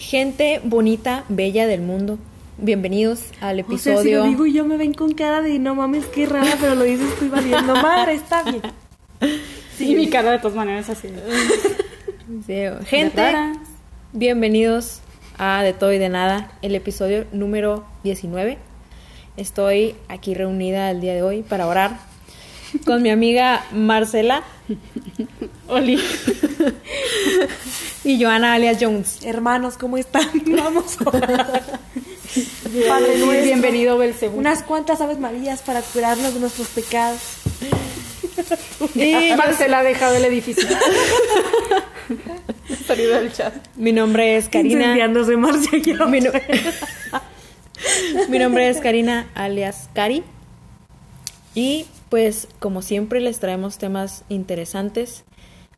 Gente bonita, bella del mundo. Bienvenidos al O sea, episodio. si lo digo yo me ven con cara de no mames, qué rara, pero lo dices estoy valiendo madre, está bien. Sí, mi cara de todas maneras así. Sí, Gente, bienvenidos a De Todo y de Nada, el episodio número 19. Estoy aquí reunida el día de hoy para orar con mi amiga Marcela Oli. Y Joana alias Jones. Hermanos, ¿cómo están? Vamos a orar. Padre nuestro, Bienvenido, Belcebú. Unas cuantas aves marías para curarnos de nuestros pecados. Y Marcela ha dejado el edificio. Salido del chat. mi nombre es Karina. Incendiándose Marcia y yo. Mi, no- Mi nombre es Karina alias Cari. Y pues como siempre les traemos temas interesantes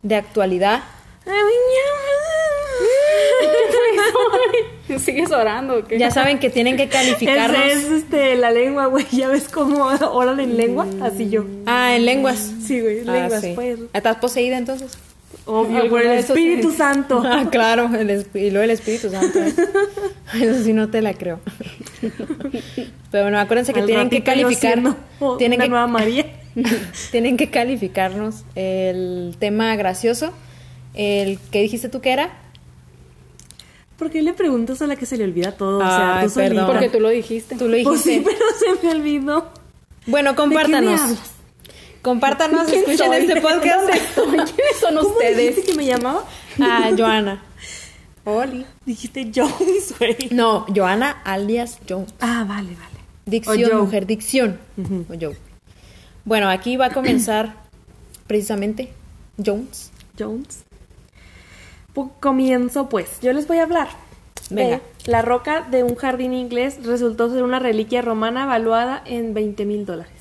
de actualidad. ¿Sigues orando qué? Ya saben que tienen que calificarnos. Ese es este, la lengua, güey. ¿Ya ves cómo oran en lengua? Así yo. Ah, en lenguas. Sí, güey, Ah, lenguas, sí. pues. ¿Estás poseída entonces? Obvio, por el Espíritu. Santo. Ah, claro, el esp- y luego el Espíritu Santo. ¿eh? Eso sí no te la creo. Pero bueno, acuérdense que Al tienen que calificar. Tienen una que, nueva María. tienen que calificarnos el tema gracioso. El que dijiste tú que era. ¿Por qué le preguntas a la que se le olvida todo? O sea, tú. Porque tú lo dijiste. Tú lo Pues dijiste. sí, pero se me olvidó. Bueno, ¿De qué me compártanos. hablas? Compártanos, ¿Quién escuchen soy? este podcast. ¿Dónde estoy? ¿Quiénes son ¿Cómo ustedes? dijiste que me llamaba? Ah, Joana. Oli. Dijiste Jones, güey. No, Joana alias Jones. Ah, vale, vale. Dicción, mujer, dicción. O Joe. Bueno, aquí va a comenzar precisamente Jones. Jones. Comienzo pues. Yo les voy a hablar. Venga. de La roca de un jardín inglés resultó ser una reliquia romana valuada en 20 mil dólares.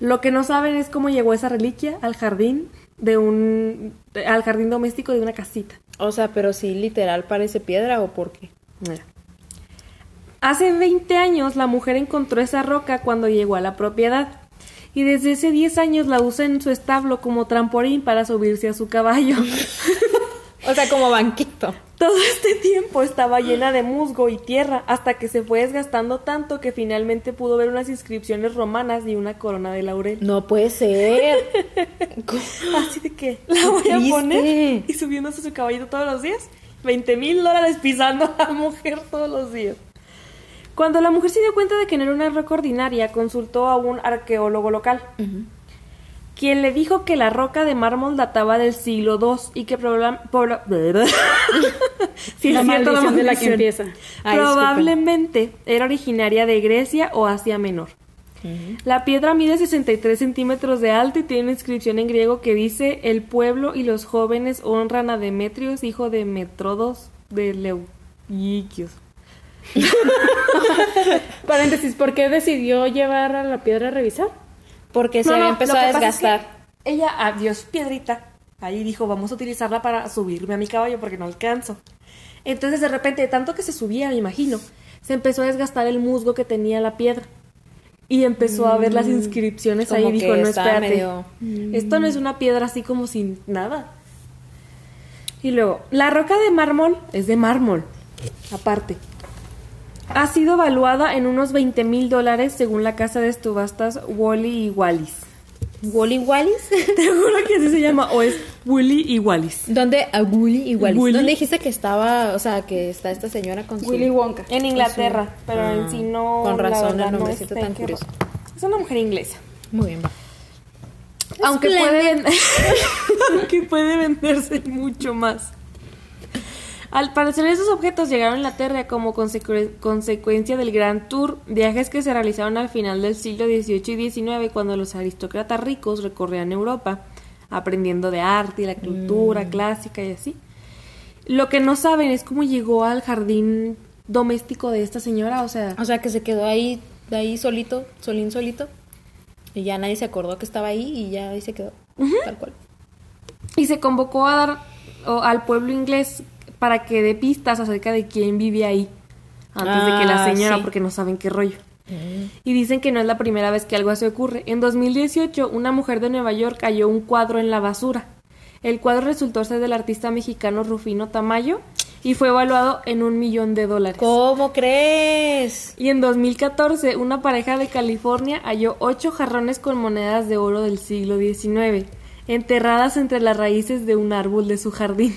Lo que no saben es cómo llegó esa reliquia al jardín de un de- al jardín doméstico de una casita. O sea, pero si literal parece piedra o por qué. Mira. Hace 20 años la mujer encontró esa roca cuando llegó a la propiedad y desde hace 10 años la usa en su establo como trampolín para subirse a su caballo. O sea, como banquito. Todo este tiempo estaba llena de musgo y tierra hasta que se fue desgastando tanto que finalmente pudo ver unas inscripciones romanas y una corona de laurel. No puede ser. Así de que la voy a poner y subiéndose a su caballito todos los días. 20 mil dólares pisando a la mujer todos los días. Cuando la mujer se dio cuenta de que no era una roca ordinaria, consultó a un arqueólogo local, quien le dijo que la roca de mármol databa del siglo II y que probablemente... Sí, la es cierto, maldición de la que maldición. empieza. Ay, Probablemente era originaria de Grecia o Asia Menor. La piedra mide 63 centímetros de alto y tiene una inscripción en griego que dice: El pueblo y los jóvenes honran a Demetrios, hijo de Metrodos de Leuquios. Paréntesis, ¿por qué decidió llevar a la piedra a revisar? Porque se No, había empezado a es que desgastar. ella, adiós, piedrita. Ahí dijo: Vamos a utilizarla para subirme a mi caballo porque no alcanzo. Entonces, de repente, de tanto que se subía, me imagino, se empezó a desgastar el musgo que tenía la piedra. Y empezó a ver las inscripciones ahí Mm, y dijo, no, espérate. medio- Esto no es una piedra así como sin nada. Y luego, la roca de mármol es de mármol, aparte. Ha sido evaluada en unos 20 mil dólares según la casa de subastas Wally y Wallis. ¿Wally Wallis? Te juro que así se llama, o es Willy y Wallis. ¿Dónde? A Wally y Wallis. Willy. ¿Dónde dijiste que estaba, o sea, que está esta señora con su... Willy Wonka. En Inglaterra, pero Ah, en sí no. con razón el verdad, no nombrecito está tan curioso. Es una mujer inglesa. Muy bien, va. Aunque puede, aunque puede venderse mucho más. Al parecer esos objetos llegaron a Inglaterra como consecu- consecuencia del Gran Tour, viajes que se realizaron al final del siglo XVIII y XIX cuando los aristócratas ricos recorrían Europa, aprendiendo de arte y la cultura Mm. clásica y así. Lo que no saben es cómo llegó al jardín doméstico de esta señora, o sea, O sea, que se quedó ahí, de ahí solito, solín solito. Y ya nadie se acordó que estaba ahí y ya ahí se quedó. Tal cual. y se convocó a dar o, al pueblo inglés para que dé pistas acerca de quién vive ahí antes de que la Ah, señora, sí. porque no saben qué rollo. Y dicen que no es la primera vez que algo así ocurre. En 2018, una mujer de Nueva York cayó un cuadro en la basura. El cuadro resultó ser del artista mexicano Rufino Tamayo y fue evaluado en un millón de dólares. ¿Cómo crees? Y en 2014, una pareja de California halló ocho jarrones con monedas de oro del siglo XIX, enterradas entre las raíces de un árbol de su jardín.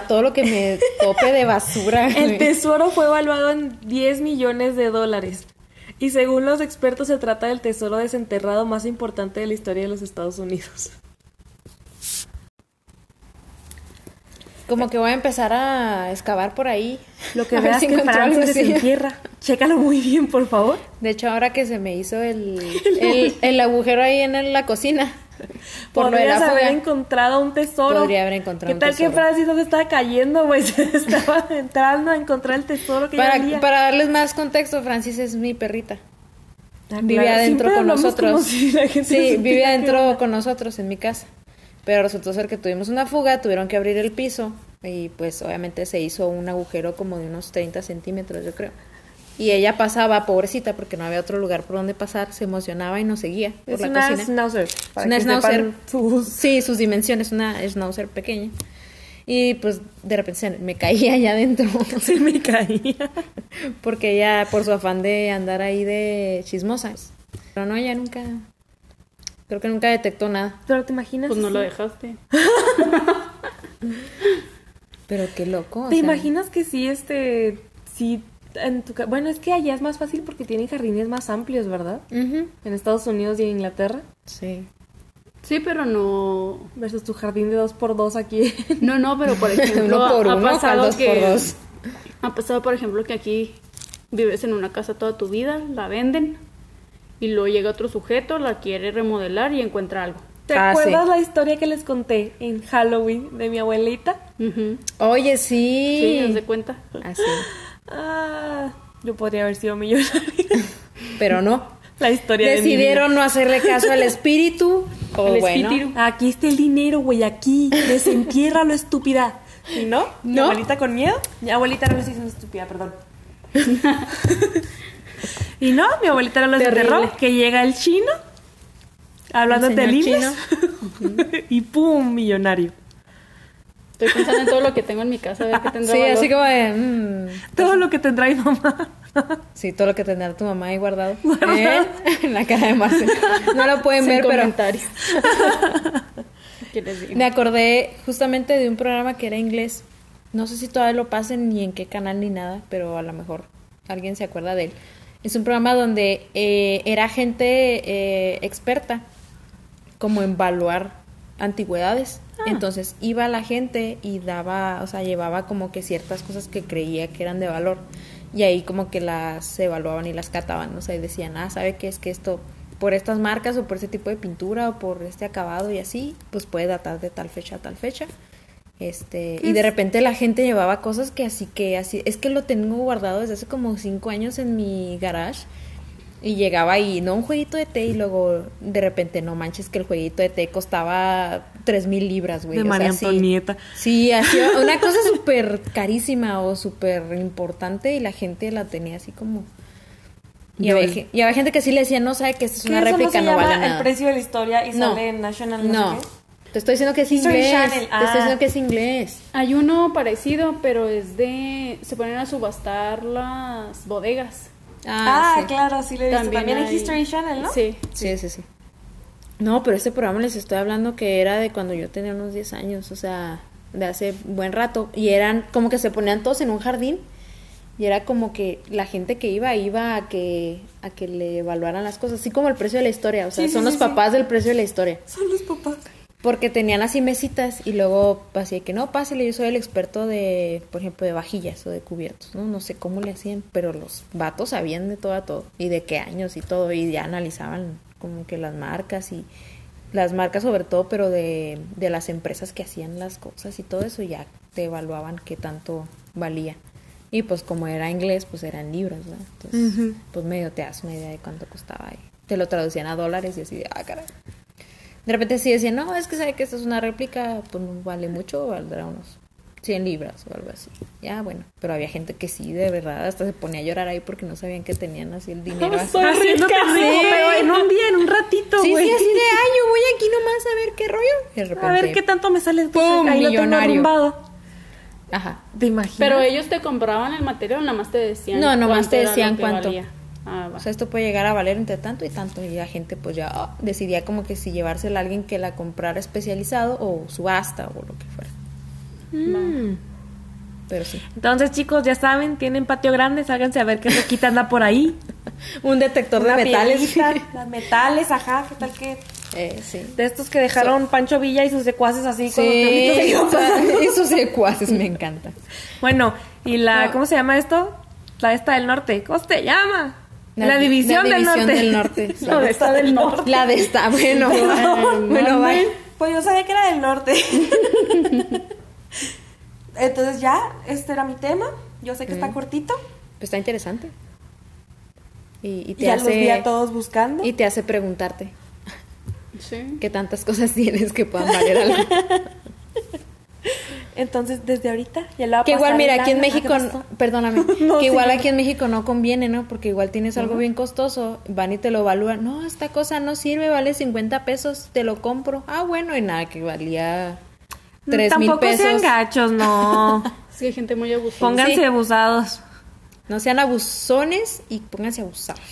Todo lo que me tope de basura. El tesoro fue evaluado en 10 millones de dólares. Y según los expertos, se trata del tesoro desenterrado más importante de la historia de los Estados Unidos. Como que voy a empezar a excavar por ahí. Lo que veas si que Francis así. desentierra. Chécalo muy bien, por favor. De hecho, ahora que se me hizo el, el, el agujero ahí en la cocina. Por Podrías la haber encontrado un tesoro. Podría haber encontrado ¿Qué un tal tesoro. que Francis no se estaba cayendo, güey? Se estaba entrando a encontrar el tesoro que Para, para darles más contexto, Francis es mi perrita. Ah, Vive claro. adentro Siempre con nosotros. si Sí, vive adentro con nosotros en mi casa. Pero resultó ser que tuvimos una fuga, tuvieron que abrir el piso y pues obviamente se hizo un agujero como de unos 30 centímetros, yo creo. Y ella pasaba, pobrecita, porque no había otro lugar por donde pasar, se emocionaba y nos seguía por Es la una cocina. schnauzer. para una que schnauzer. sepan sus- Sí, sus dimensiones, una schnauzer pequeña. Y pues de repente se me caía allá adentro. Se me caía. Porque ella, por su afán de andar ahí de chismosa. Pero no, ella nunca. Creo que nunca detectó nada. Pero te imaginas. Pues no lo dejaste. Pero qué loco. o ¿Te sea, imaginas que sí, este, sí, en tu bueno, es que allá es más fácil porque tienen jardines más amplios, ¿verdad? En Estados Unidos y en Inglaterra. Sí. Sí, pero no. Versus tu jardín de dos por dos aquí. No, no, pero por ejemplo. Uno por ha uno, ¿cuál pasado dos que. por dos? Ha pasado, por ejemplo, que aquí vives en una casa toda tu vida, la venden. Y luego llega otro sujeto, la quiere remodelar y encuentra algo. ¿Te Ah, acuerdas sí. la historia que les conté en Halloween de mi abuelita? Oye, Sí, sí. haz de cuenta. Así. Ah, yo podría haber sido millonaria. Pero no. la historia de Decidieron no hacerle caso al espíritu. O Al bueno. espíritu. Aquí está el dinero, güey, aquí. Desentiérralo, estúpida. ¿Y no? ¿Mi No. abuelita con miedo? Mi abuelita no lo diciendo estúpida, perdón. y no, mi abuelita no lo desenterró. Que llega el chino, hablando El de libros. y ¡pum! Millonario. Estoy pensando en todo lo que tengo en mi casa, a ver qué tendrá Sí, valor. así como de. mm, Todo lo que tendrá mi mamá. sí, todo lo que tendrá tu mamá ahí guardado. ¿Eh? En la cara de Marce. No lo pueden Sin ver, pero. comentarios. ¿Qué les digo? Me acordé justamente de un programa que era inglés. No sé si todavía lo pasen ni en qué canal ni nada, pero a lo mejor alguien se acuerda de él. Es un programa donde eh, era gente eh, experta como en evaluar antigüedades. Entonces iba la gente y daba, o sea, llevaba como que ciertas cosas que creía que eran de valor. Y ahí como que las evaluaban y las cataban, o sea, y decían, ah, ¿sabe qué es que esto, por estas marcas o por ese tipo de pintura o por este acabado y así, pues puede datar de tal fecha a tal fecha. Este, ¿Qué y de es? repente la gente llevaba cosas que así que así, es que lo tengo guardado desde hace como cinco años en mi garage. Y llegaba y no un jueguito de té y luego de repente no manches que el jueguito de té costaba tres mil libras, güey. De o María. Antonieta. Sí, así, una cosa súper carísima o súper importante y la gente la tenía así como... Y había, y gente que sí le decía, no sabe que esta es ¿Qué una eso no réplica, se no, llama vale El nada. precio de la historia y No. sale en National no, No, te estoy diciendo que es inglés. Te ah. estoy diciendo que es inglés. Hay uno parecido, pero es de. Se ponen a subastar las bodegas. Ah, sí. claro, sí lo he visto. También, en hay- History Channel, ¿no? Sí. Sí, sí, sí. No, pero este programa les estoy hablando que era de cuando yo tenía unos 10 años, o sea, de hace buen rato. Y eran como que se ponían todos en un jardín y era como que la gente que iba iba a que a que le evaluaran las cosas, así como el precio de la historia, o sea, sí, son sí, los sí. papás del precio de la historia. Son los papás. Porque tenían así mesitas y luego así de que no, pásale, yo soy el experto de, por ejemplo, de vajillas o de cubiertos, ¿no? No sé cómo le hacían, pero los vatos sabían de todo a todo y de qué años y todo y ya analizaban como que las marcas y las marcas sobre todo, pero de, de las empresas que hacían las cosas y todo eso ya te evaluaban qué tanto valía. Y pues como era inglés, pues eran libras, ¿no? Entonces, pues medio te das una idea de cuánto costaba y te lo traducían a dólares y así de, ah, caray. De repente sí decían, no, es que sabe que esta es una réplica, pues no vale mucho, valdrá unos 100 libras o algo así. Ya, bueno, pero había gente que sí, de verdad, hasta se ponía a llorar ahí porque no sabían que tenían así el dinero. así. Soy rica. rico, pero en un día, en un ratito, Sí, güey. sí, así de, ay, yo voy aquí nomás a ver qué rollo. Y de repente, A ver qué tanto me sale. Pues, ¡Pum! ahí lo tengo Millonario. arrumbado. Ajá. ¿Te imaginas? Pero ellos te compraban el material, nada más te decían. No, nomás te decían cuánto. valía. Ah. O sea, esto puede llegar a valer entre tanto y tanto. Y la gente pues ya ah, decidía como que si llevársela a alguien que la comprara especializado o subasta o lo que fuera. Mm. Pero sí. Entonces, chicos, ya saben, tienen patio grande, sálganse a ver qué loquita anda por ahí. Un detector de metales. Las metales, ajá, ¿qué tal que? Eh, sí. De estos que dejaron Pancho Villa y sus secuaces así con los Sí, que iban pasando. esos secuaces me encantan. Bueno, y la, No. ¿cómo se llama esto? La esta del norte. ¿Cómo se llama? La, La- división, la del, división norte. del norte. La de esta del norte. La de esta, bueno, bueno, bye. Pues yo sabía que era del norte. Entonces ya, este era mi tema. Yo sé que está cortito. Pues está interesante. Y, y te Ya los vi a hace todos buscando. y te hace preguntarte Sí. qué tantas cosas tienes que puedan valer algo. Entonces, desde ahorita ya la voy a Que igual, mira, aquí en México, ¿qué pasó? perdóname, No, que igual sí. aquí en México no conviene, ¿no? Porque igual tienes algo bien costoso, van y te lo evalúan, no, esta cosa no sirve, vale 50 pesos, te lo compro. Ah, bueno, y nada, que valía 3 mil Tampoco sean pesos. gachos, no. Sí, hay gente muy abusada. Pónganse Sí. abusados. No sean abusones y pónganse abusados.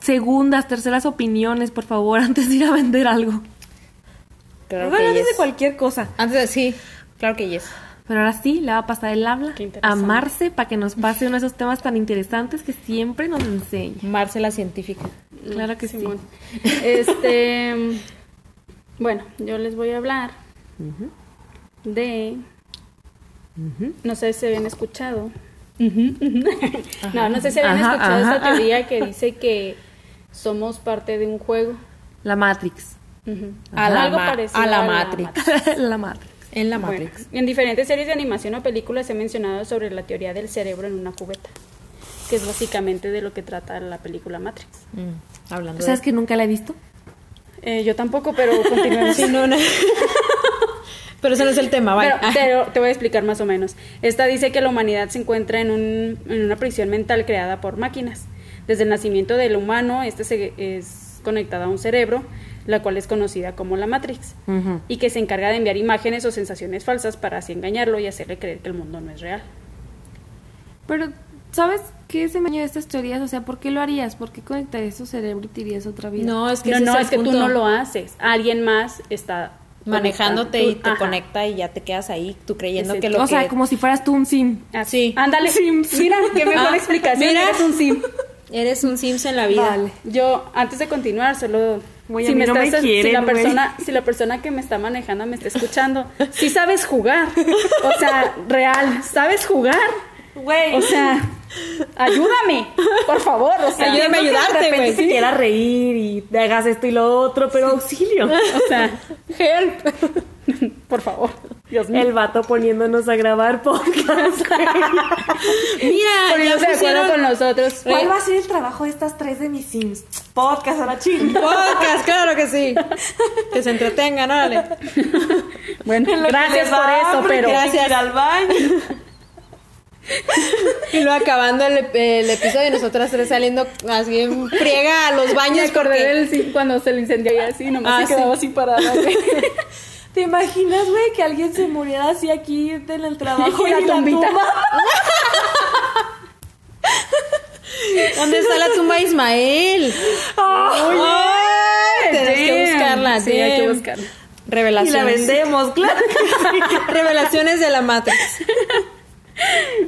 Segundas, terceras opiniones, por favor, antes de ir a vender algo. Claro bueno, que antes de cualquier cosa. Antes de, sí, claro que yes. Pero ahora sí, le va a pasar el habla a. Marce para que nos pase uno de esos temas tan interesantes que siempre nos enseña. Marce la científica. Claro que sí. Este. bueno, yo les voy a hablar de. No sé si habían escuchado. no, no sé si habían Ajá, escuchado ajá, esta teoría que dice que somos parte de un juego. La Matrix. Ujú. A la Algo ma- parecido a la Matrix. la Matrix. En la Bueno, Matrix. en diferentes series de animación o películas se ha mencionado sobre la teoría del cerebro en una cubeta, que es básicamente de lo que trata la película Matrix. Mm, hablando ¿Sabes de... que nunca la he visto? Eh, yo tampoco, pero continuemos. Sí, no, no. Pero ese no es el tema, vaya. Pero te, te voy a explicar más o menos. Esta dice que la humanidad se encuentra en, un- en una prisión mental creada por máquinas. Desde el nacimiento del humano, este se- es conectado a un cerebro, la cual es conocida como la Matrix, y que se encarga de enviar imágenes o sensaciones falsas para así engañarlo y hacerle creer que el mundo no es real. Pero, ¿sabes qué se me de estas teorías? O sea, ¿por qué lo harías? ¿Por qué conectarías tu cerebro y te irías a otra vida? No, es que no, no, es que tú no lo haces. Alguien más está manejándote y te Ajá. conecta y ya te quedas ahí, tú creyendo que lo o que... sea, como si fueras tú un sim. Así. Sí. Ándale. Mira, qué mejor Ah, explicación. mira. Eres un sim. Eres un Sims en la vida. Vale. Yo, antes de continuar, solo. No me si la persona, si la persona que me está manejando me está escuchando, sí sabes jugar. O sea, real, sabes jugar. Güey. O sea, ayúdame, por favor. O sea, Ayúdame a ayudarte, de repente güey. te quiera reír y te hagas esto y lo otro, pero auxilio. O sea, Help. por favor. Dios mío. El vato poniéndonos a grabar podcast. Mira, Poniéndose de acuerdo con nosotros. ¿Cuál va a ser el trabajo de estas tres de mis sims? Podcast, ahora ching. podcast, claro que sí. Que se entretengan, órale. Bueno, lo gracias por eso, pero. ir al baño. Y luego acabando el, el episodio, nosotras tres saliendo así en friega a los Me baños acordé porque... del cuando se le incendió y así, nomás Ah, se quedaba sí. así parada. ¿Te imaginas, güey, que alguien se muriera así aquí en el trabajo Y la y tumbita. tumba? ¿Dónde está la tumba de Ismael? Ay, tenemos que Damn. buscarla. Sí, hay que damn. buscarla. Y Revelaciones. la vendemos, claro. Revelaciones de la Matrix.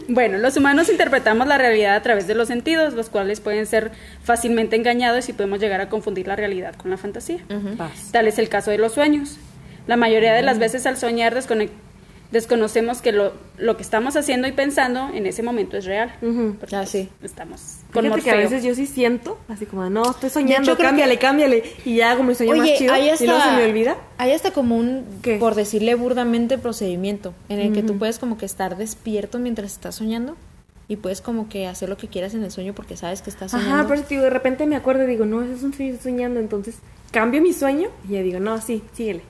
Bueno, los humanos interpretamos la realidad a través de los sentidos, los cuales pueden ser fácilmente engañados y podemos llegar a confundir la realidad con la fantasía. Tal es el caso de los sueños. La mayoría de las veces al soñar desconec- desconocemos que lo, lo que estamos haciendo y pensando en ese momento es real. Ujú. Porque, Ah, pues, sí. Estamos con Fíjate que a veces yo sí siento, así como, no, estoy soñando, hecho, cámbiale, cámbiale. Y ya hago mi sueño más chido. hay Y luego se me olvida. Hay hasta como un, ¿Qué? por decirle burdamente, procedimiento en el que tú puedes como que estar despierto mientras estás soñando y puedes como que hacer lo que quieras en el sueño porque sabes que estás soñando. Ajá, pero si de repente me acuerdo y digo, no, eso es un sueño, estoy soñando. Entonces cambio mi sueño y ya digo, no, sí, síguele.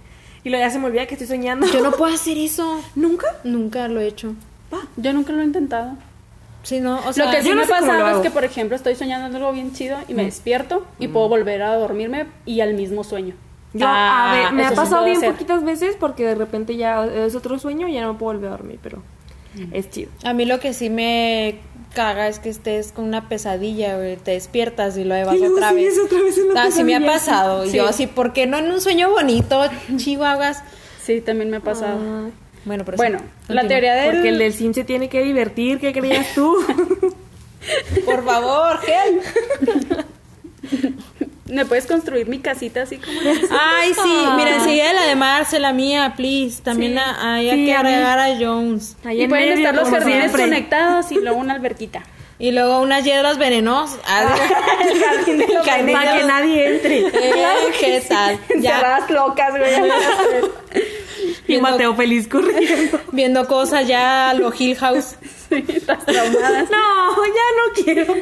Y luego ya se me olvida que estoy soñando. Yo no puedo hacer eso. ¿Nunca? Nunca lo he hecho. Yo nunca lo he intentado. Sí, no, o sea, lo que sí no me pasado es que, por ejemplo, estoy soñando algo bien chido y me despierto y puedo volver a dormirme y al mismo sueño. Yo, Ah, a ver, me ha pasado bien hacer. poquitas veces porque de repente ya es otro sueño y ya no me puedo volver a dormir, pero... Es chido. A mí lo que sí me caga es que estés con una pesadilla, güey, te despiertas y lo vas otra vez. otra vez en la Así me ha pasado. Y. Yo así, ¿por qué no en un sueño bonito, chihuahuas? Sí, también me ha pasado. Bueno, pero bueno, sí, la teoría del... Porque el del sim se tiene que divertir, ¿qué creías tú? Por favor, gel. ¿Me puedes construir mi casita así como Ay, sí, mira, enseguida la de Marce, la mía, please. También Sí. hay Sí, que agregar a Jones. Ahí Y en pueden medio, estar los jardines siempre. conectados y luego una alberquita. Y luego unas hiedras venenosas. Ah, El jardín de los Jardín de Para que nadie entre. eh, ¿Qué tal? Ya Encerradas locas, güey. Y Mateo feliz corriendo. viendo cosas ya lo Hill House. Sí, estás traumadas. No, ya no quiero.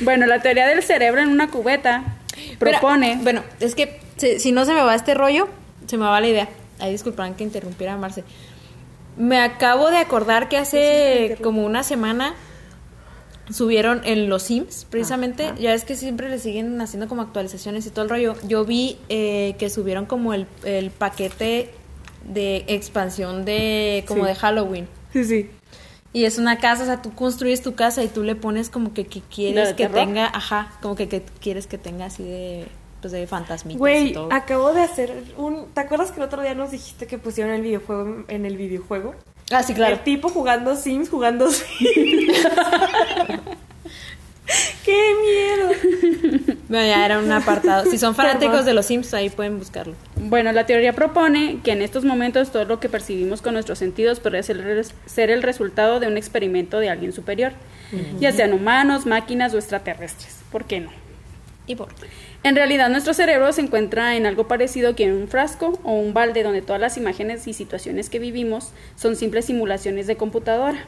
Bueno, la teoría del cerebro en una cubeta propone... Pero, bueno, es que si, si no se me va este rollo, se me va la idea. Ahí disculparán que interrumpiera a Marce. Me acabo de acordar que hace como una semana subieron en los Sims, precisamente. Ya es que siempre le siguen haciendo como actualizaciones y todo el rollo. Yo vi eh, que subieron como el, el paquete de expansión de como Sí. de Halloween. Sí, sí. Y es una casa, o sea, tú construyes tu casa y tú le pones como que, que ¿La quieres que terror? tenga, ajá, como que, que quieres que tenga así de, pues de fantasmitas y Güey, todo. acabo de hacer un... ¿Te acuerdas que el otro día nos dijiste que pusieron el videojuego en el videojuego? Ah, sí, claro. El tipo jugando Sims, jugando Sims. ¡Qué miedo! Bueno, ya era un apartado. Si son fanáticos de los Sims, ahí pueden buscarlo. Bueno, la teoría propone que en estos momentos todo lo que percibimos con nuestros sentidos puede ser, el resultado de un experimento de alguien superior, ya sean humanos, máquinas o extraterrestres. ¿Por qué no? Y por En realidad nuestro cerebro se encuentra en algo parecido que en un frasco o un balde donde todas las imágenes y situaciones que vivimos son simples simulaciones de computadora.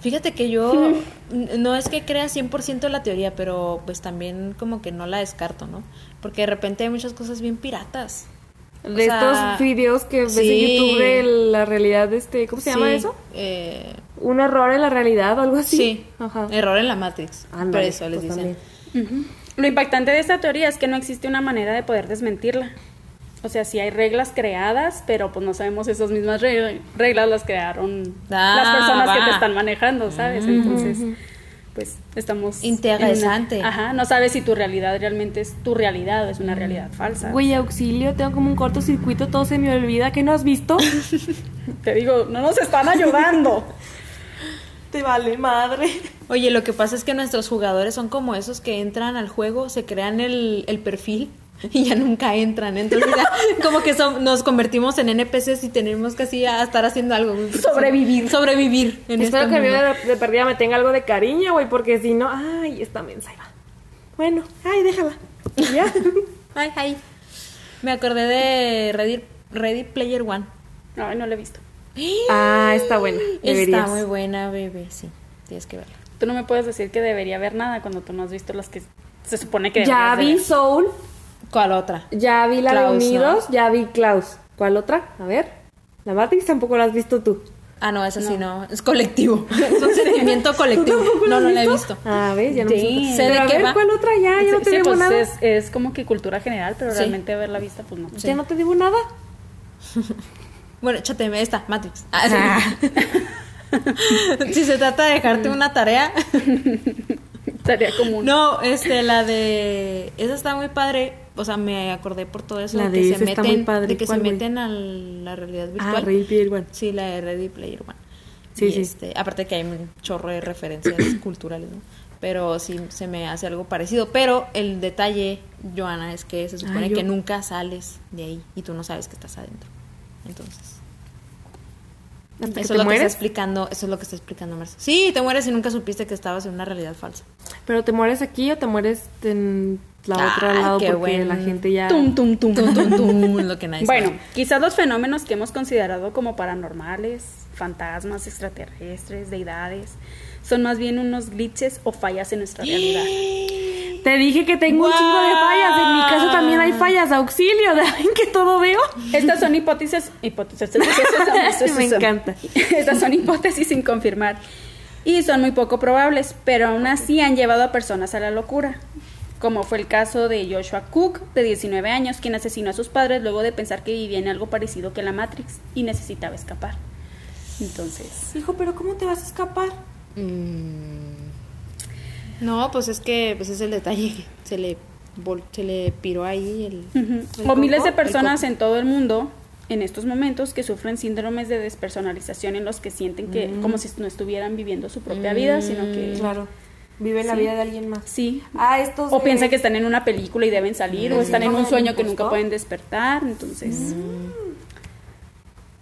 Fíjate que yo no es que crea 100% la teoría, pero pues también como que no la descarto, ¿no? Porque de repente hay muchas cosas bien piratas. O De sea, estos videos que ves sí. en YouTube de la realidad, este, ¿cómo se llama eso? eh, Un error en la realidad o algo así. sí, Ajá. error en la Matrix. por Ándale, eso les pues dicen. también. Lo impactante de esta teoría es que no existe una manera de poder desmentirla. O sea, sí hay reglas creadas, pero pues no sabemos esas mismas re- reglas las crearon Ah, las personas que te están manejando, ¿sabes? Entonces, pues estamos... en una- Interesante. ajá, no sabes si tu realidad realmente es tu realidad o es una realidad falsa. Güey, auxilio, tengo como un cortocircuito, todo se me olvida. ¿Qué no has visto? Te digo, no nos están ayudando. Te vale madre. Oye, lo que pasa es que nuestros jugadores son como esos que entran al juego, se crean el, el perfil y ya nunca entran. Entonces ya como que son- nos convertimos en NPCs y tenemos que así a estar haciendo algo. Sobrevivir. Sobrevivir. En Espero este que a mí mundo. de, de perdida me tenga algo de cariño, güey, porque si no, ay, esta mensa va. Bueno, ay, déjala. Ya. Ay, ay. Me acordé de Ready, Ready Player One. Ay, no lo he visto. ah, está buena. Está Deberías. muy buena, bebé. Sí, tienes que verla. Tú no me puedes decir que debería ver nada cuando tú no has visto las que se supone que Ya vi ver. Soul, ¿Cuál otra? ya vi la Klaus, de Unidos, ¿no? ya vi Klaus. ¿Cuál otra? A ver. La Matrix tampoco la has visto tú. Ah, no, esa sí no. Es colectivo. Es un sentimiento colectivo. No, no la he visto. Ah, ¿ves? Ya no Sí. sé. De a qué ver, va. ¿cuál otra? Ya, ya no te Sí, digo pues nada. es, es como que cultura general, pero Sí. realmente verla vista, pues no. Ya no te digo nada. Bueno, échate esta, Matrix. Ah, si se trata de dejarte una tarea. Estaría común. No, este, la de. Esa está muy padre. O sea, me acordé por todo eso. La de que se meten. De que se meten a la realidad virtual. Ah, Ready Player One. Sí, la de Ready Player One. Sí, Y, sí. Este, aparte que hay un chorro de referencias culturales, ¿no? Pero sí se me hace algo parecido. Pero el detalle, Joana, es que se supone Ah, yo- que nunca sales de ahí y tú no sabes que estás adentro. Entonces. Hasta que Eso te es lo que está explicando, eso es lo que está explicando Marcia. Sí, te mueres y nunca supiste que estabas en una realidad falsa. Pero te mueres aquí o te mueres en la Ay, otra lado qué porque buen- la gente ya. Tum, tum, tum. Tum, tum, tum, lo que nadie Bueno, sabe. quizás los fenómenos que hemos considerado como paranormales, fantasmas, extraterrestres, deidades, son más bien unos glitches o fallas en nuestra realidad. Te dije que tengo un chingo de fallas. En mi caso también hay fallas. Auxilio, ¿de en que todo veo? Estas son hipótesis, hipótesis, Me encanta. Estas son hipótesis sin confirmar y son muy poco probables, pero aún así han llevado a personas a la locura, como fue el caso de Joshua Cook, de 19 años, quien asesinó a sus padres luego de pensar que vivía en algo parecido que la Matrix y necesitaba escapar. Entonces. Hijo, pero ¿cómo te vas a escapar? Mm. No, pues es que pues es el detalle. Se le, se le piró ahí el. o miles de personas en todo el mundo en estos momentos que sufren síndromes de despersonalización en los que sienten que mm. como si no estuvieran viviendo su propia vida, sino que mm. claro viven la vida de alguien más. Sí. Ah, estos o piensan que están en una película y deben salir o están en un sueño que nunca pueden despertar, entonces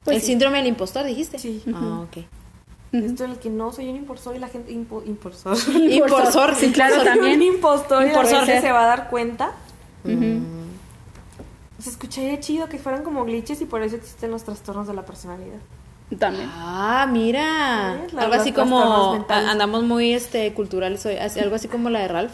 pues el síndrome del impostor dijiste. Sí. Ah, ok. Esto es el que no soy un impostor y la gente impo, impostor. impostor, sí, claro, también. Un impostor, impostor y se va a dar cuenta. Se escucharía chido que fueran como glitches y por eso existen los trastornos de la personalidad. También. Ah, mira. algo así como andamos muy este culturales hoy, algo así como la de Ralph.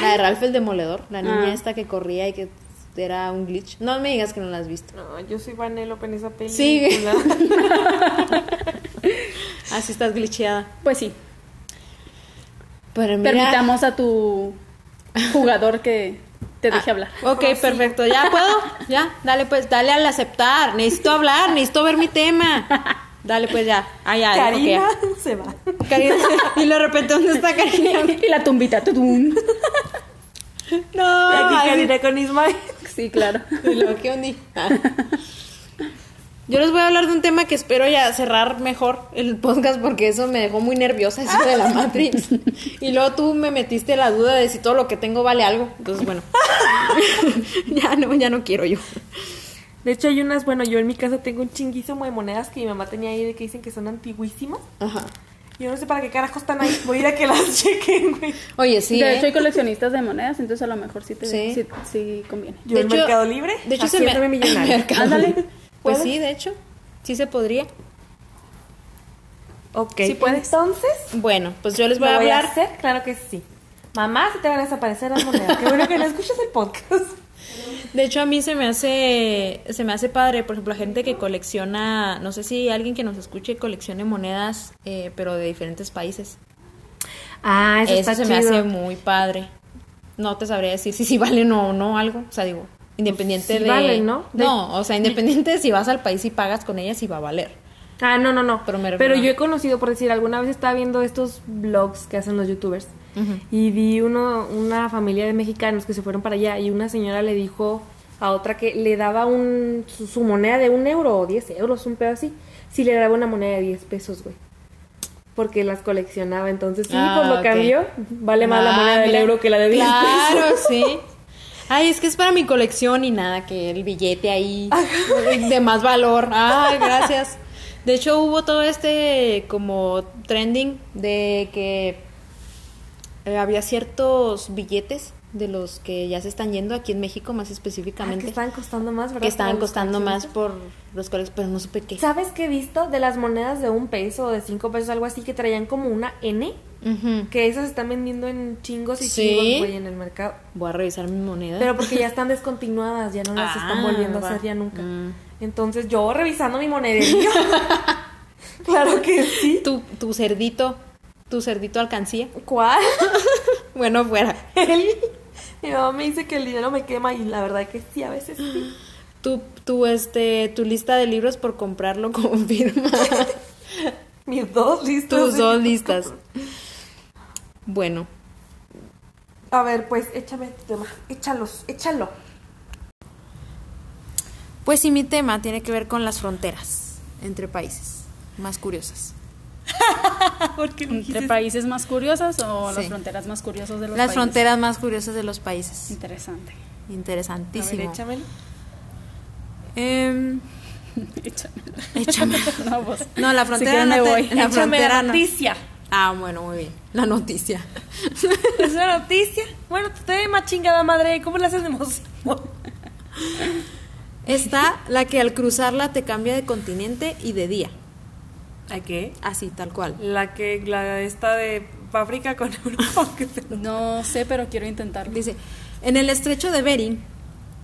La de Ralph el demoledor, la niña ah. esta que corría y que era un glitch. No me digas que no la has visto. No, yo soy Vanellope en esa película. Sí. Así estás glitcheada. Pues sí. Permitamos a tu jugador que te deje ah, hablar. Ok, perfecto. ¿Ya puedo? Ya, dale pues, dale al aceptar. Necesito hablar, necesito ver mi tema. Dale pues ya. Ah, ya, Karina se va. Karina, y de repente, ¿dónde está Karina? y la tumbita. Tudum. No. Y aquí Karina con Ismael. Sí, claro. Y luego, ¿qué onda? Ah. Yo les voy a hablar de un tema que espero ya cerrar mejor el podcast porque eso me dejó muy nerviosa, eso de la Matrix. Y luego tú me metiste la duda de si todo lo que tengo vale algo. Entonces, bueno, ya no, ya no quiero yo. De hecho, hay unas, bueno, yo en mi casa tengo un chinguísimo de monedas que mi mamá tenía ahí de que dicen que son antiguísimas. Ajá. Yo no sé para qué carajos están ahí. Voy a ir a que las chequen, güey. Oye, sí. De ¿eh? hecho, hay coleccionistas de monedas, entonces a lo mejor sí te sí. Sí, conviene. Yo en Mercado Libre. De hecho, se me. millonario. Ándale. Pues sí, de hecho, sí se podría. Ok, ¿Sí puedes? entonces. Bueno, pues yo les voy a hablar. hacer? Claro que sí. Mamá, se te van a desaparecer las monedas. Qué bueno que no escuchas el podcast. De hecho, a mí se me hace se me hace padre, por ejemplo, la gente que colecciona, no sé si alguien que nos escuche coleccione monedas, eh, pero de diferentes países. Ah, eso, eso se me hace muy padre. No te sabría decir si sí, valen o no algo, o sea, digo, Independiente de. Valen, ¿no? No, o sea, independiente de si vas al país y pagas con ella, sí va a valer. Ah, no, no, no. Pero, yo he conocido, por decir, alguna vez estaba viendo estos blogs que hacen los youtubers y vi uno, una familia de mexicanos que se fueron para allá y una señora le dijo a otra que le daba un, su, moneda de un euro o diez euros, un pedo así, si le daba una moneda de diez pesos, güey. Porque las coleccionaba, entonces sí, ah, por lo cambió, vale más la ah, moneda del euro que la de diez pesos. Claro, sí. Ay, es que es para mi colección y nada, que el billete ahí de más valor. Ay, gracias. De hecho, hubo todo este como trending de que eh, había ciertos billetes de los que ya se están yendo aquí en México más específicamente. Ah, que estaban costando más, ¿verdad? Que estaban costando más por los cuales, pero no supe qué. ¿Sabes qué he visto? De las monedas de un peso o de cinco pesos, algo así, que traían como una N. Que esas están vendiendo en chingos y chingos, güey, en el mercado. Voy a revisar mi moneda. Pero porque ya están descontinuadas, ya no las están ah, volviendo a hacer ya nunca. Mm. Entonces yo revisando mi monedería. claro que sí. Tu, tu cerdito, tu cerdito alcancía. ¿Cuál? bueno, fuera. Mi mamá me dice que el dinero me quema y la verdad que sí, a veces sí. Tu, tu, este, tu lista de libros por comprarlo confirma. Mis dos listas. Tus dos listas. Bueno. A ver, pues échame tu tema. Échalos, échalo. Pues sí, mi tema tiene que ver con las fronteras entre países más curiosas. ¿Entre países más curiosas o las fronteras más curiosas de los las países? Las fronteras más curiosas de los países. Interesante. Interesantísimo. A ver, échamelo. Eh, échamelo. Échamelo. no, pues, no, la frontera no voy. La frontera la noticia. Ah, bueno, muy bien. La noticia. ¿Es una noticia? Bueno, te más chingada madre. ¿Cómo la haces de emoción? Está la que al cruzarla te cambia de continente y de día. ¿A qué? Así, tal cual. La que, la esta de África con Europa. no sé, pero quiero intentarlo. Dice, en el estrecho de Bering,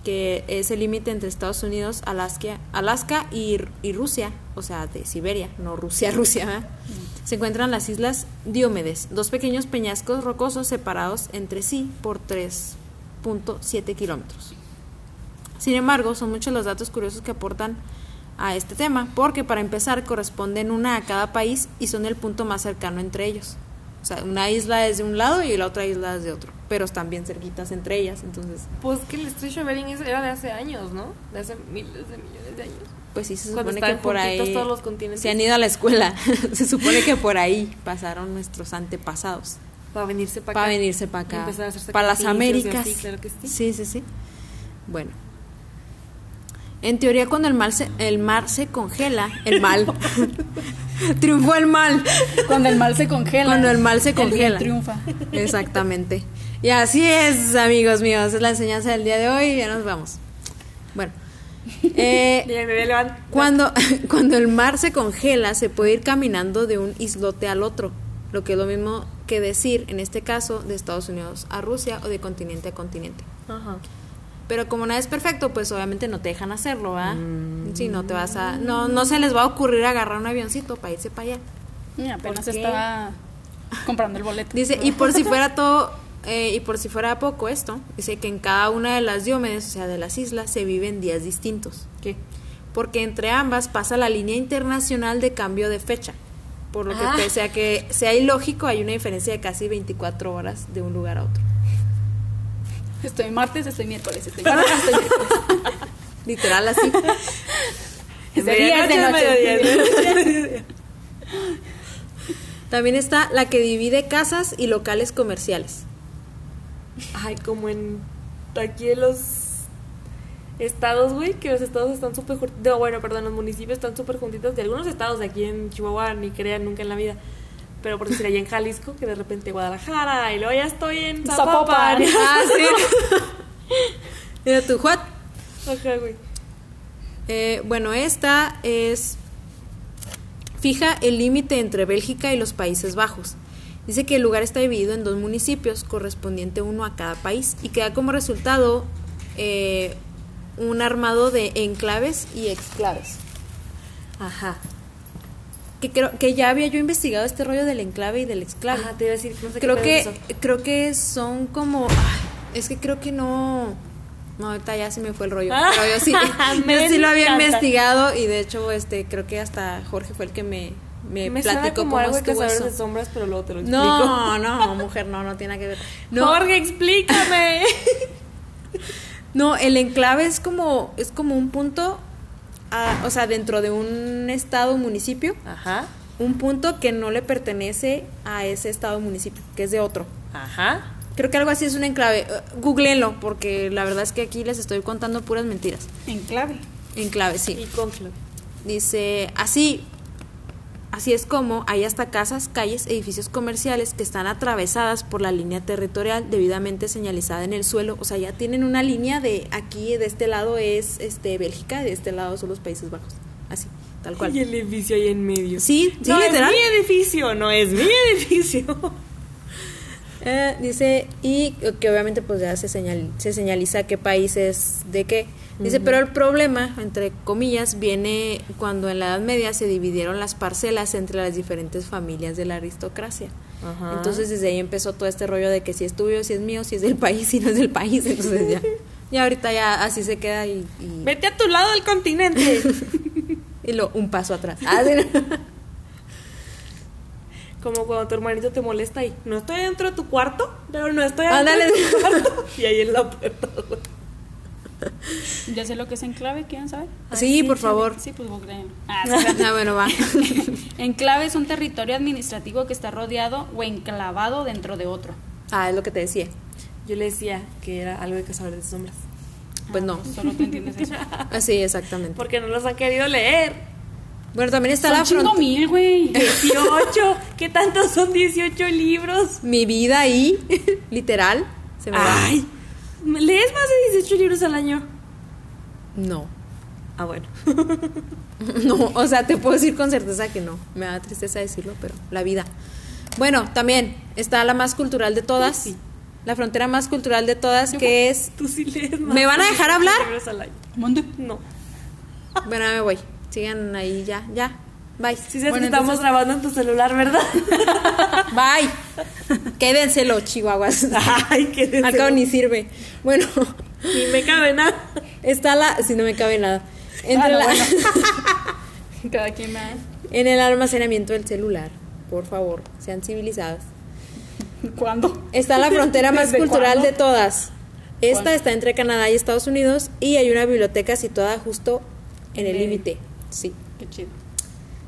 que es el límite entre Estados Unidos, Alaska, Alaska y, Rusia, o sea, de Siberia, no Rusia, Rusia, mm. se encuentran las islas Diomedes, dos pequeños peñascos rocosos separados entre sí por 3.7 kilómetros. Sin embargo, son muchos los datos curiosos que aportan a este tema, porque para empezar corresponden una a cada país y son el punto más cercano entre ellos. O sea, una isla es de un lado y la otra isla es de otro, pero están bien cerquitas entre ellas, entonces... Pues que el estrecho Bering era de hace años, ¿no? De hace miles de millones de años. Pues sí, se supone que por ahí... todos los continentes. Se han ido a la escuela, se supone que por ahí pasaron nuestros antepasados. Para venirse para acá. Para venirse para acá. Para las Américas. así, claro que sí. sí, sí, sí. Bueno. En teoría, cuando el, mal se, el mar se congela, el mal. Triunfó el mal. Cuando el mal se congela. Cuando el mal se el congela. triunfa. Exactamente. Y así es, amigos míos. Es la enseñanza del día de hoy. Ya nos vamos. Bueno. Eh, cuando, cuando el mar se congela, se puede ir caminando de un islote al otro, lo que es lo mismo que decir, en este caso, de Estados Unidos a Rusia o de continente a continente. Ajá. Pero como nada es perfecto, pues obviamente no te dejan hacerlo, ¿verdad? Sí, no te vas a... No, no se les va a ocurrir agarrar un avioncito para irse para allá. Apenas estaba comprando el boleto. Dice, y por si fuera todo, eh, y por si fuera poco esto, dice que en cada una de las diómedes, o sea, de las islas, se viven días distintos. ¿Qué? Porque entre ambas pasa la línea internacional de cambio de fecha. Por lo que Ah. pese a que sea ilógico, hay una diferencia de casi 24 horas de un lugar a otro. Estoy martes, estoy miércoles, estoy martes, estoy miércoles. Literal así. Es de noche. mediodía. También está la que divide casas y locales comerciales. Ay, como en aquí en los estados, güey, que los estados están súper juntitos. No, bueno, perdón, los municipios están súper juntitos. De algunos estados de aquí en Chihuahua ni crean nunca en la vida. Pero por decir allá en Jalisco, que de repente Guadalajara y luego ya estoy en Zapopan. Zapopan. Ah, sí. Mira tu what? Ajá, güey. Eh, bueno, esta es fija el límite entre Bélgica y los Países Bajos. Dice que el lugar está dividido en dos municipios, correspondiente uno a cada país, y que da como resultado eh, un armado de enclaves y exclaves. Ajá. Que creo que ya había yo investigado este rollo del enclave y del exclave. Ajá, te iba a decir, no sé qué creo pedo que creo que son como ay, es que creo que no no ahorita ya se me fue el rollo pero yo sí yo sí lo había investigado y de hecho este creo que hasta Jorge fue el que me me, Me platicó como cómo algo de cazadores sombras, pero luego te lo explico. no no mujer no no tiene nada que ver no Jorge, explícame. no el enclave es como es como un punto ah, o sea dentro de un estado municipio Ajá. un punto que no le pertenece a ese estado municipio que es de otro Ajá. Creo que algo así es un enclave. Uh, googleenlo, porque la verdad es que aquí les estoy contando puras mentiras. Enclave. Enclave, Y sí. conclave. Dice, así, así es como hay hasta casas, calles, edificios comerciales que están atravesadas por la línea territorial debidamente señalizada en el suelo. O sea, ya tienen una línea de aquí, de este lado es este Bélgica, de este lado son los Países Bajos. Así, tal cual. Y el edificio ahí en medio. Sí, sí, no literal. es mi edificio, no es mi edificio. Eh, dice, y que obviamente pues ya se, señal, se señaliza qué país es de qué. Dice, pero el problema, entre comillas, viene cuando en la Edad Media se dividieron las parcelas entre las diferentes familias de la aristocracia. Ajá. Entonces desde ahí empezó todo este rollo de que si es tuyo, si es mío, si es del país, si no es del país. Entonces ya, ya ahorita ya así se queda y, y, Vete a tu lado del continente. y lo, un paso atrás. Ah, sí. Como cuando tu hermanito te molesta y no estoy dentro de tu cuarto, pero no estoy Ándale. dentro de tu cuarto. Y ahí en la puerta. güey. Ya sé lo que es enclave, ¿quieren saber? Sí, por favor. Sí, pues. Ah, sí. Ah, bueno, va. Enclave es un territorio administrativo que está rodeado o enclavado dentro de otro. Ah, es lo que te decía. Yo le decía que era algo de cazadores de sombras. Pues Ah, no. Solo tú entiendes eso. Así, exactamente. Porque no los han querido leer. Bueno, también está Son la frontera. mil, güey. 18. ¿Qué tantos son 18 libros? Mi vida ahí, literal, se me va. Ay. ¿Lees más de 18 libros al año? No. Ah, bueno. No, o sea, te puedo decir con certeza que no. Me da tristeza decirlo, pero la vida. Bueno, también está la más cultural de todas. Sí. La frontera más cultural de todas, que es. Tú sí lees más. ¿Me van a de dejar 18 hablar? al año. No. Bueno, me voy. Sigan ahí ya, ya. Bye. Sí, Bueno, que estamos grabando en tu celular, ¿verdad? Bye. Quédenselo, chihuahuas. Ay, Al cabo ni sirve. Bueno, Ni me cabe nada. está la. Si no me cabe nada. Entre Ah, no, la- bueno. Cada quien va. en el almacenamiento del celular. Por favor, sean civilizadas. ¿Cuándo? Está la frontera más ¿Desde cultural cuándo? de todas. Esta está entre Canadá y Estados Unidos y hay una biblioteca situada justo en el límite. Sí. Qué chido.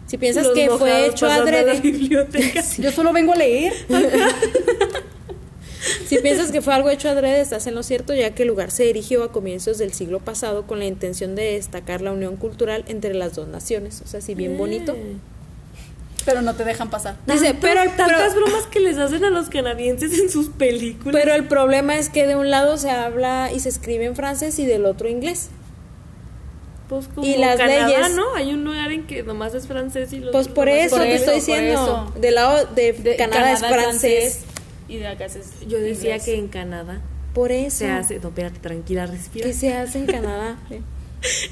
Si piensas Los que fue hecho adrede. Yo solo vengo a leer. si piensas que fue algo hecho adrede, estás en lo cierto, ya que el lugar se erigió a comienzos del siglo pasado con la intención de destacar la unión cultural entre las dos naciones. O sea, sí, bien bonito. Pero no te dejan pasar. Dice, pero Tantas pero, bromas que les hacen a los canadienses en sus películas. pero el problema es que de un lado se habla y se escribe en francés y del otro inglés. Pues como y las Canadá, leyes- ¿no? Hay un lugar en que nomás es francés y los Pues por eso te estoy diciendo. Del lado de, De- Canadá, es francés. Y de acá es Yo decía inglés. que en Canadá Por eso. se hace. No, espérate, tranquila, respira. ¿Qué se hace en Canadá?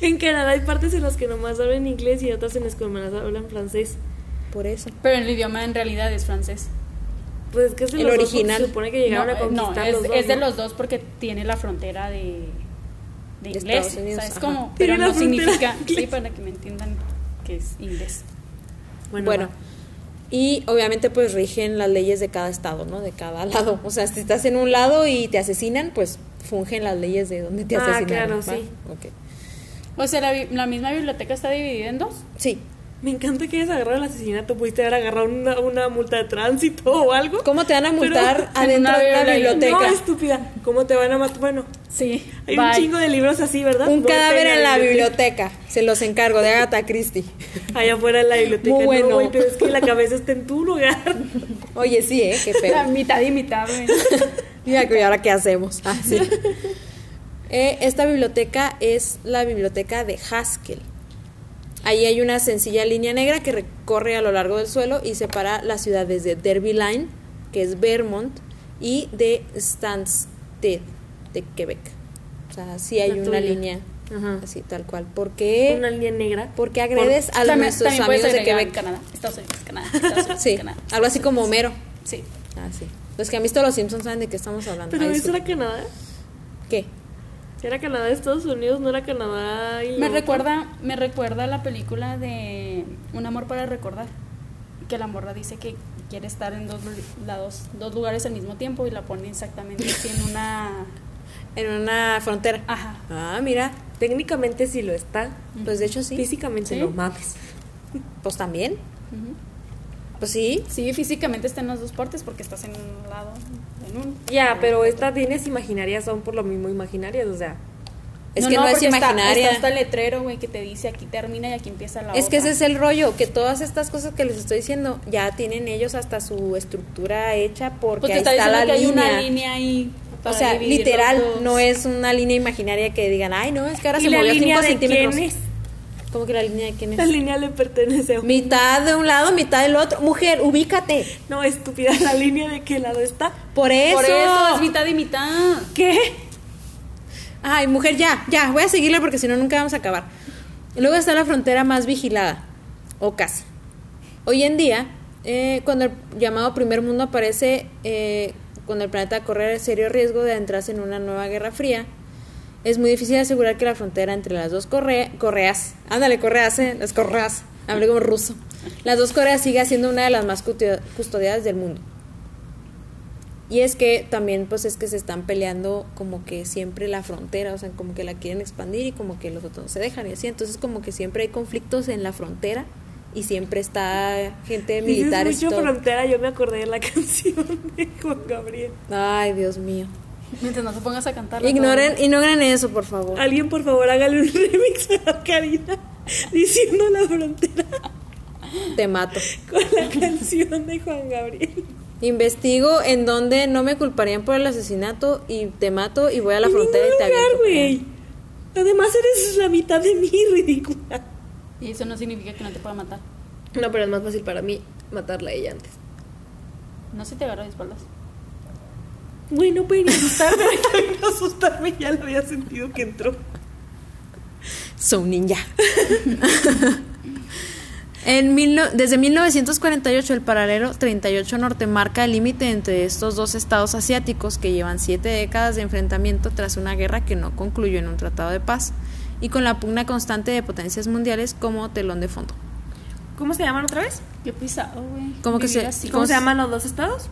En Canadá hay partes en las que nomás hablan inglés y otras en las que nomás hablan francés. Por eso. Pero el idioma en realidad es francés. Pues es que es El los dos, original. Se supone que llegaron no, a eh, no, es, los dos. es de ¿no? los dos porque tiene la frontera de, de De inglés. Unidos, ¿Sabes ajá. cómo? Tiene Pero no significa. Sí, para que me entiendan que es inglés. Bueno, va. y obviamente pues rigen las leyes de cada estado, ¿no? De cada lado. O sea, si estás en un lado y te asesinan, pues fungen las leyes de donde te Ah, asesinaron. claro, ¿va? sí. Ok. O sea, la, la misma biblioteca está dividida en dos. Sí. Me encanta que hayas agarrado el asesinato. Pudiste haber agarrado una, una multa de tránsito o algo. ¿Cómo te van a multar en adentro de una biblia- biblioteca? No, estúpida. ¿Cómo te van a matar? Bueno, Sí. hay un chingo de libros así, ¿verdad? Un Muerte cadáver en la biblioteca. Se los encargo, de Agatha Christie. Allá afuera en la biblioteca. Muy bueno. No, güey, pero es que la cabeza está en tu lugar. Oye, sí, ¿eh? Qué La feo. mitad y mitad, güey. Mira, ¿y ahora qué hacemos? Ah, sí. Eh, esta biblioteca es la biblioteca de Haskell. Ahí hay una sencilla línea negra que recorre a lo largo del suelo y separa las ciudades de Derby Line, que es Vermont, y de Stansted, de Quebec. O sea, sí hay una línea Ajá. así, tal cual. ¿Por qué, Una línea negra. por qué agredes a También- nuestros amigos de Quebec? Canadá, Estados Unidos, Canadá, Estados Unidos, Sí, Canadá. algo así como Homero. Sí. Ah, sí. Los que han visto Los Simpsons saben de qué estamos hablando. Pero eso era Canadá. ¿Qué? Era Canadá, Estados Unidos, no era Canadá y Me otro. recuerda, me recuerda la película de Un amor para recordar. Que la morra dice que quiere estar en dos lados, dos lugares al mismo tiempo y la pone exactamente así en una. En una frontera. Ajá. Ah, mira. Técnicamente sí lo está. Pues de hecho sí. Físicamente Sí. no mames. Pues también. Pues sí. Sí, físicamente está en las dos partes porque estás en un lado, en un. Ya, pero estas líneas imaginarias son por lo mismo imaginarias, o sea. Es que no, es está- imaginaria. Está, hasta el letrero, güey, que te dice aquí termina y aquí empieza la es que ese es el rollo, que todas estas cosas que les estoy diciendo ya tienen ellos hasta su estructura hecha porque Pues ahí está la que hay línea. una línea ahí. o sea, literal, no es una línea imaginaria que digan, ay, no, es que ahora ¿Y se la movió línea 5 de centímetros. quién es? ¿Cómo que la línea de quién La es? línea le pertenece a un... Mitad de un lado, mitad del otro. Mujer, ubícate. No, estúpida, la línea de qué lado está. Por eso. Por eso es mitad y mitad. ¿Qué? Ay, mujer, ya, ya, voy a seguirle porque si no nunca vamos a acabar. Luego está la frontera más vigilada, o casi. Hoy en día, eh, cuando el llamado primer mundo aparece, eh, cuando el planeta corre serio riesgo de adentrarse en una nueva guerra fría, es muy difícil asegurar que la frontera entre las dos corre- correas, ándale, correas, eh, las correas, hablé como ruso, las dos Coreas sigue siendo una de las más custo- custodiadas del mundo. Y es que también pues es que se están peleando como que siempre la frontera, o sea, como que la quieren expandir y como que los otros no se dejan y así. Entonces como que siempre hay conflictos en la frontera y siempre está gente militar. Dices mucho frontera, yo me acordé de la canción de Juan Gabriel. Ay, Dios mío. Mientras no te pongas a cantar. Ignoren, ignoren eso, por favor. Alguien, por favor, hágale un remix a Karina diciendo la frontera Te mato. con la canción de Juan Gabriel. Investigo en donde no me culparían por el asesinato y te mato y voy a la En frontera y te lugar, güey. Además, eres la mitad de mí, ridícula. Y eso no significa que no te pueda matar. No, pero es más fácil para mí matarla a ella antes. No sé si te agarro de espaldas. Güey, no puede ni asustarme. no asustarme, ya lo había sentido que entró. Soy un ninja. En mil no- desde 1948 el paralelo 38 norte marca el límite entre estos dos estados asiáticos que llevan siete décadas de enfrentamiento tras una guerra que no concluyó en un tratado de paz. y con la pugna constante de potencias mundiales como telón de fondo. ¿Cómo se llaman otra vez? Qué pisado, güey. ¿Cómo que Vivir se- así. ¿Cómo se llaman los dos estados?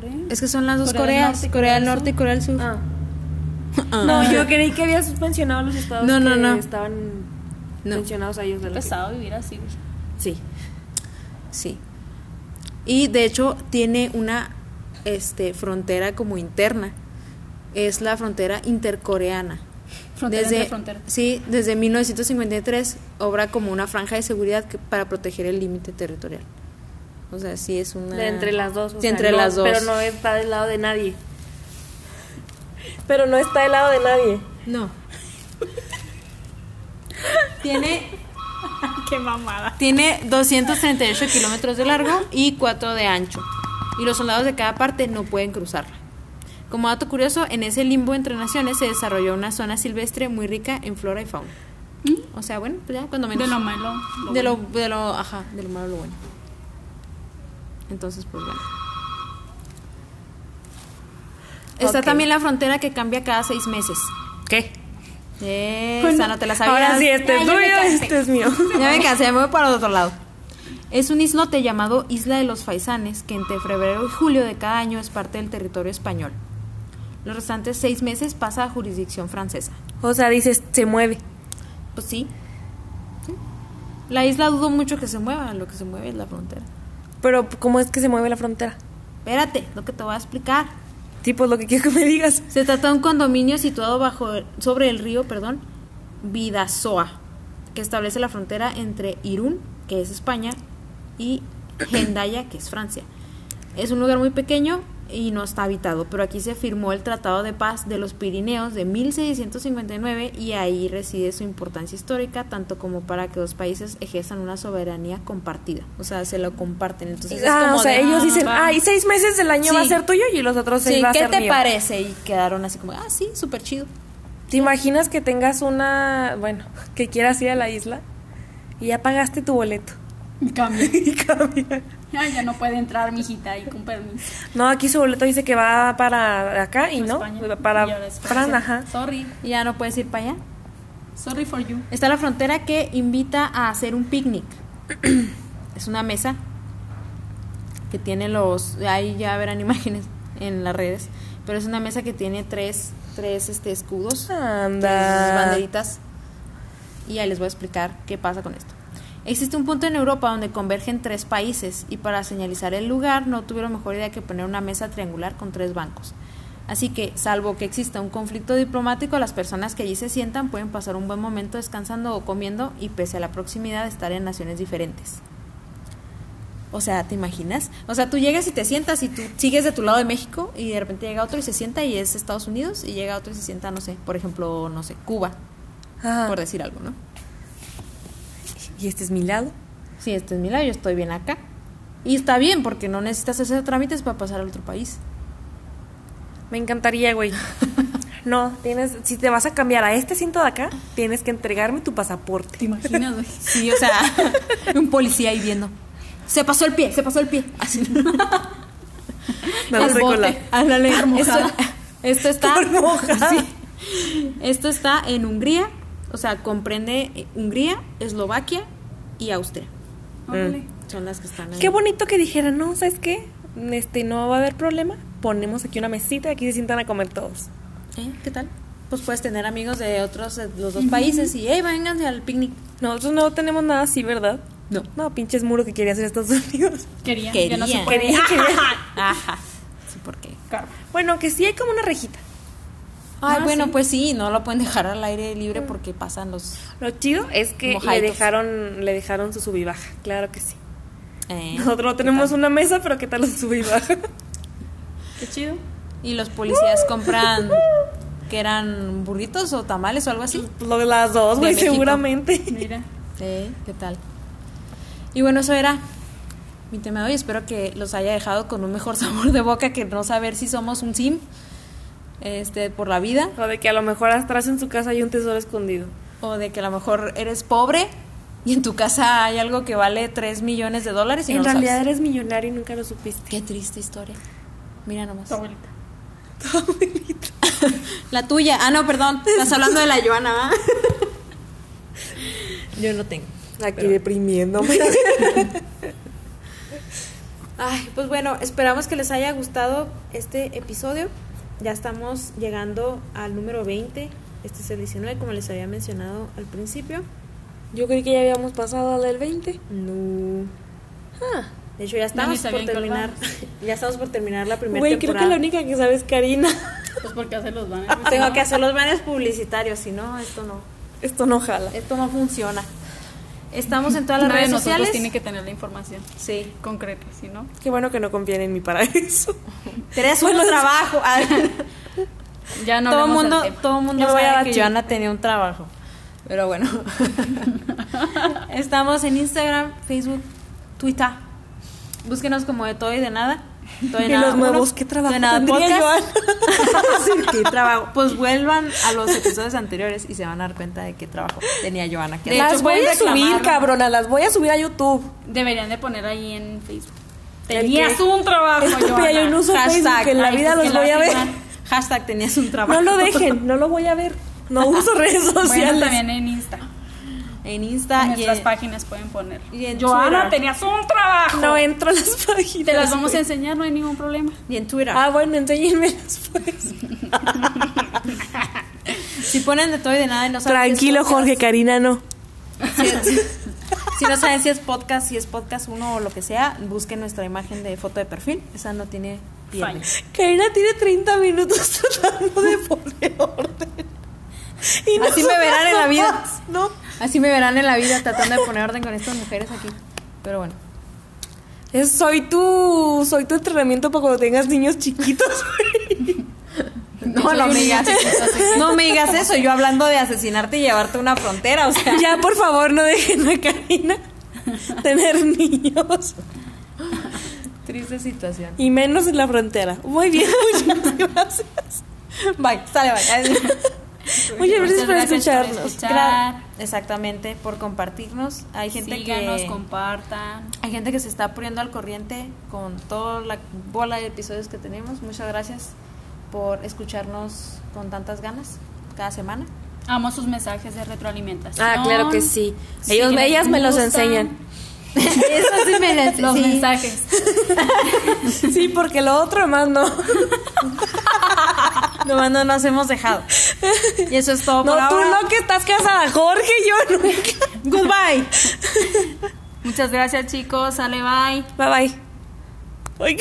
Corea. Es que son las dos Corea del Coreas, Norte y Corea del Corea del Norte y Corea del Sur. Ah. Ah. No, yo creí que habías mencionado los estados No, no, que no. estaban No. mencionados a ellos de la Pesado vivir así. Sí. Sí. Y de hecho tiene una este, frontera como interna. Es la frontera intercoreana. Frontera entre frontera. Sí, desde 1953 obra como una franja de seguridad que- para proteger el límite territorial. O sea, sí es una... De entre las dos. o Sí, sea, entre no- las dos. Pero no está del lado de nadie. Pero no está del lado de nadie. No. tiene, Qué mamada. tiene 238 kilómetros de largo y 4 de ancho. Y los soldados de cada parte no pueden cruzarla. Como dato curioso, en ese limbo entre naciones se desarrolló una zona silvestre muy rica en flora y fauna. O sea, bueno, pues ya cuando menos. De lo malo. de lo, de lo, ajá, de lo malo lo bueno. Entonces, pues bueno. Está también la frontera que cambia cada seis meses. ¿Qué? Esa no te la sabías. Ahora sí, este Ya, es me tuyo, este es mío. Ya me cansé, me voy para el otro lado. Es un islote llamado Isla de los Faisanes, que entre febrero y julio de cada año es parte del territorio español. Los restantes seis meses pasa a jurisdicción francesa. O sea, dices, se mueve. Pues sí. Sí. La isla dudo mucho que se mueva, lo que se mueve es la frontera. Pero, ¿cómo es que se mueve la frontera? Espérate, lo que te voy a explicar. Sí, pues lo que quiero que me digas. Se trata de un condominio situado bajo sobre el río, perdón, Vidasoa, que establece la frontera entre Irún, que es España, y Hendaya, que es Francia. Es un lugar muy pequeño y no está habitado, pero aquí se firmó el Tratado de Paz de los Pirineos de 1659 y ahí reside su importancia histórica, tanto como para que los países ejerzan una soberanía compartida. O sea, se lo comparten. Entonces es Ah, como o sea, de, ellos ah, dicen, ah, y seis meses del año va a Sí. ser tuyo y los otros seis Sí, va a ¿qué ser te mío. parece? Y quedaron así como, ah, sí, súper chido. ¿Te imaginas que tengas una, bueno, que quieras ir a la isla y ya pagaste tu boleto? Cambio. y cambia? Ay, ya no puede entrar, mijita, y con permiso. No, aquí su boleto dice que va para acá y no, España. para Y Fran, Francia. ajá. Sorry. Y ya no puedes ir para allá. Sorry for you. Está la frontera que invita a hacer un picnic. es una mesa que tiene los. Ahí ya verán imágenes en las redes. Pero es una mesa que tiene tres, tres este, escudos. tres Anda. banderitas. Y ahí les voy a explicar qué pasa con esto. Existe un punto en Europa donde convergen tres países y para señalizar el lugar no tuvieron mejor idea que poner una mesa triangular con tres bancos. Así que, salvo que exista un conflicto diplomático, las personas que allí se sientan pueden pasar un buen momento descansando o comiendo y pese a la proximidad estar en naciones diferentes. O sea, ¿te imaginas? O sea, tú llegas y te sientas y tú sigues de tu lado de México y de repente llega otro y se sienta y es Estados Unidos y llega otro y se sienta, no sé, por ejemplo, no sé, Cuba, Ajá. por decir algo, ¿no? Y este es mi lado. Sí, este es mi lado, yo estoy bien acá. Y está bien porque no necesitas hacer trámites para pasar al otro país. Me encantaría, güey. No, tienes, si te vas a cambiar a este cinto de acá, tienes que entregarme tu pasaporte. ¿Te imaginas, güey? Sí, o sea, un policía ahí viendo. Se pasó el pie, se pasó el pie. Así. La- bote. Ándale. Esto, esto está. Sí. Esto está en Hungría. O sea, comprende Hungría, Eslovaquia y Austria. Órale. Son las que están ahí. Qué bonito que dijeran, no, ¿sabes qué? Este, no va a haber problema. Ponemos aquí una mesita y aquí se sientan a comer todos. ¿Eh? ¿Qué tal? Pues puedes tener amigos de otros, de los dos países y, hey, vénganse al picnic. Nosotros no tenemos nada así, ¿verdad? No. No, pinches muro que quería hacer Estados Unidos. Quería, Quería. ya no se puede. Quería, quería. Ajá. Sí, ¿por qué? Karma. Bueno, que sí hay como una rejita. Ay, Ah, bueno, sí. pues sí, no lo pueden dejar al aire libre porque pasan los... Lo chido es que le dejaron, le dejaron su sub y baja, claro que sí. eh, Nosotros no tenemos una mesa, pero ¿qué tal los sub y baja? Qué chido. Y los policías compran... que eran burritos o tamales o algo así? Lo de las dos, güey, seguramente. Mira. Sí, ¿qué tal? Y bueno, eso era mi tema de hoy. Espero que los haya dejado con un mejor sabor de boca que no saber si somos un sim este, por la vida O de que a lo mejor atrás en su casa hay un tesoro escondido. o de que a lo mejor eres pobre y en tu casa hay algo que vale 3 millones de dólares y en no realidad sabes. eres millonario y nunca lo supiste. Qué triste historia. Mira nomás. Tu abuelita. La tuya. Ah, no, perdón. Estás hablando de la Joana, ¿verdad? Yo no tengo. Aquí deprimiéndome. Ay, pues bueno, esperamos que les haya gustado este episodio. Ya estamos llegando al número 20. Este es el 19, como les había mencionado al principio. Yo creí que ya habíamos pasado al del 20. No. Ah. De hecho, ya estamos por terminar. Ya estamos por terminar la primera Güey, creo que la única que sabe es Karina. Pues porque hace los banners. Tengo que hacer los banners publicitarios, si no, esto no. Esto no jala. Esto no funciona. Estamos en todas las redes nosotros sociales. tiene que tener la información Sí. concreta, si no. Qué bueno que no confían en mí para eso. Tenés un Bueno, trabajo. Ya no todo del mundo, tema. todo mundo Yo voy a sabe la que Joana tenía un trabajo. Pero bueno. Estamos en Instagram, Facebook, Twitter. Búsquenos como de todo y de nada. Y nada los nuevos, ¿qué trabajo tendría? Sí, ¿qué trabajo? Pues vuelvan a los episodios anteriores y se van a dar cuenta de qué trabajo tenía Joana. Que De las hecho, voy a subir, cabrona. Las voy a subir a YouTube. Deberían de poner ahí en Facebook. ¿El Tenías un trabajo, Estúpida, Joana. yo no uso Hashtag, Facebook. En la vida pues los voy a ver. Hashtag tenías un trabajo. No lo dejen, no lo voy a ver. No uso redes Bueno, sociales. también en Insta. En En Insta y nuestras en, páginas pueden poner. y en Joana, Twitter. tenías un trabajo. No entro a las páginas. Te las vamos a enseñar, no hay ningún problema. y en Twitter. Ah, bueno, enséñenmelas pues. Si ponen de todo y de nada y no saben Tranquilo, si Jorge, Karina, no. Si, si- si no saben si es podcast, si es podcast uno o lo que sea, busquen nuestra imagen de foto de perfil. Esa no tiene pierde. Karina tiene 30 minutos tratando de poner orden. Y Así me verán en la vida. más, No. Así me verán en la vida tratando de poner orden con estas mujeres aquí. Pero bueno. Es- soy tu soy tu entrenamiento para cuando tengas niños chiquitos. No, no me digas No me digas eso. Yo hablando de asesinarte y llevarte a una frontera, o sea. ya, por favor, no dejen a Karina tener niños. Triste situación. Y menos en la frontera. Muy bien, muchas gracias. Bye, sale, bye. Gracias Muchas por gracias por escucharnos. escuchar. Exactamente, por compartirnos. Hay gente Síganos, que compartan. hay gente que se está poniendo al corriente con toda la bola de episodios que tenemos. Muchas gracias por escucharnos con tantas ganas cada semana. Amo sus mensajes de retroalimentación. Ah, claro que sí. Ellos, Sí, ellas me los enseñan. Eso sí me Los sí. mensajes. Sí, porque lo otro más no. Nomás no nos hemos dejado. Y eso es todo No, por tú ahora. no que estás casada, Jorge, yo nunca. Goodbye. Muchas gracias, chicos. Sale, bye. Bye bye. Ay,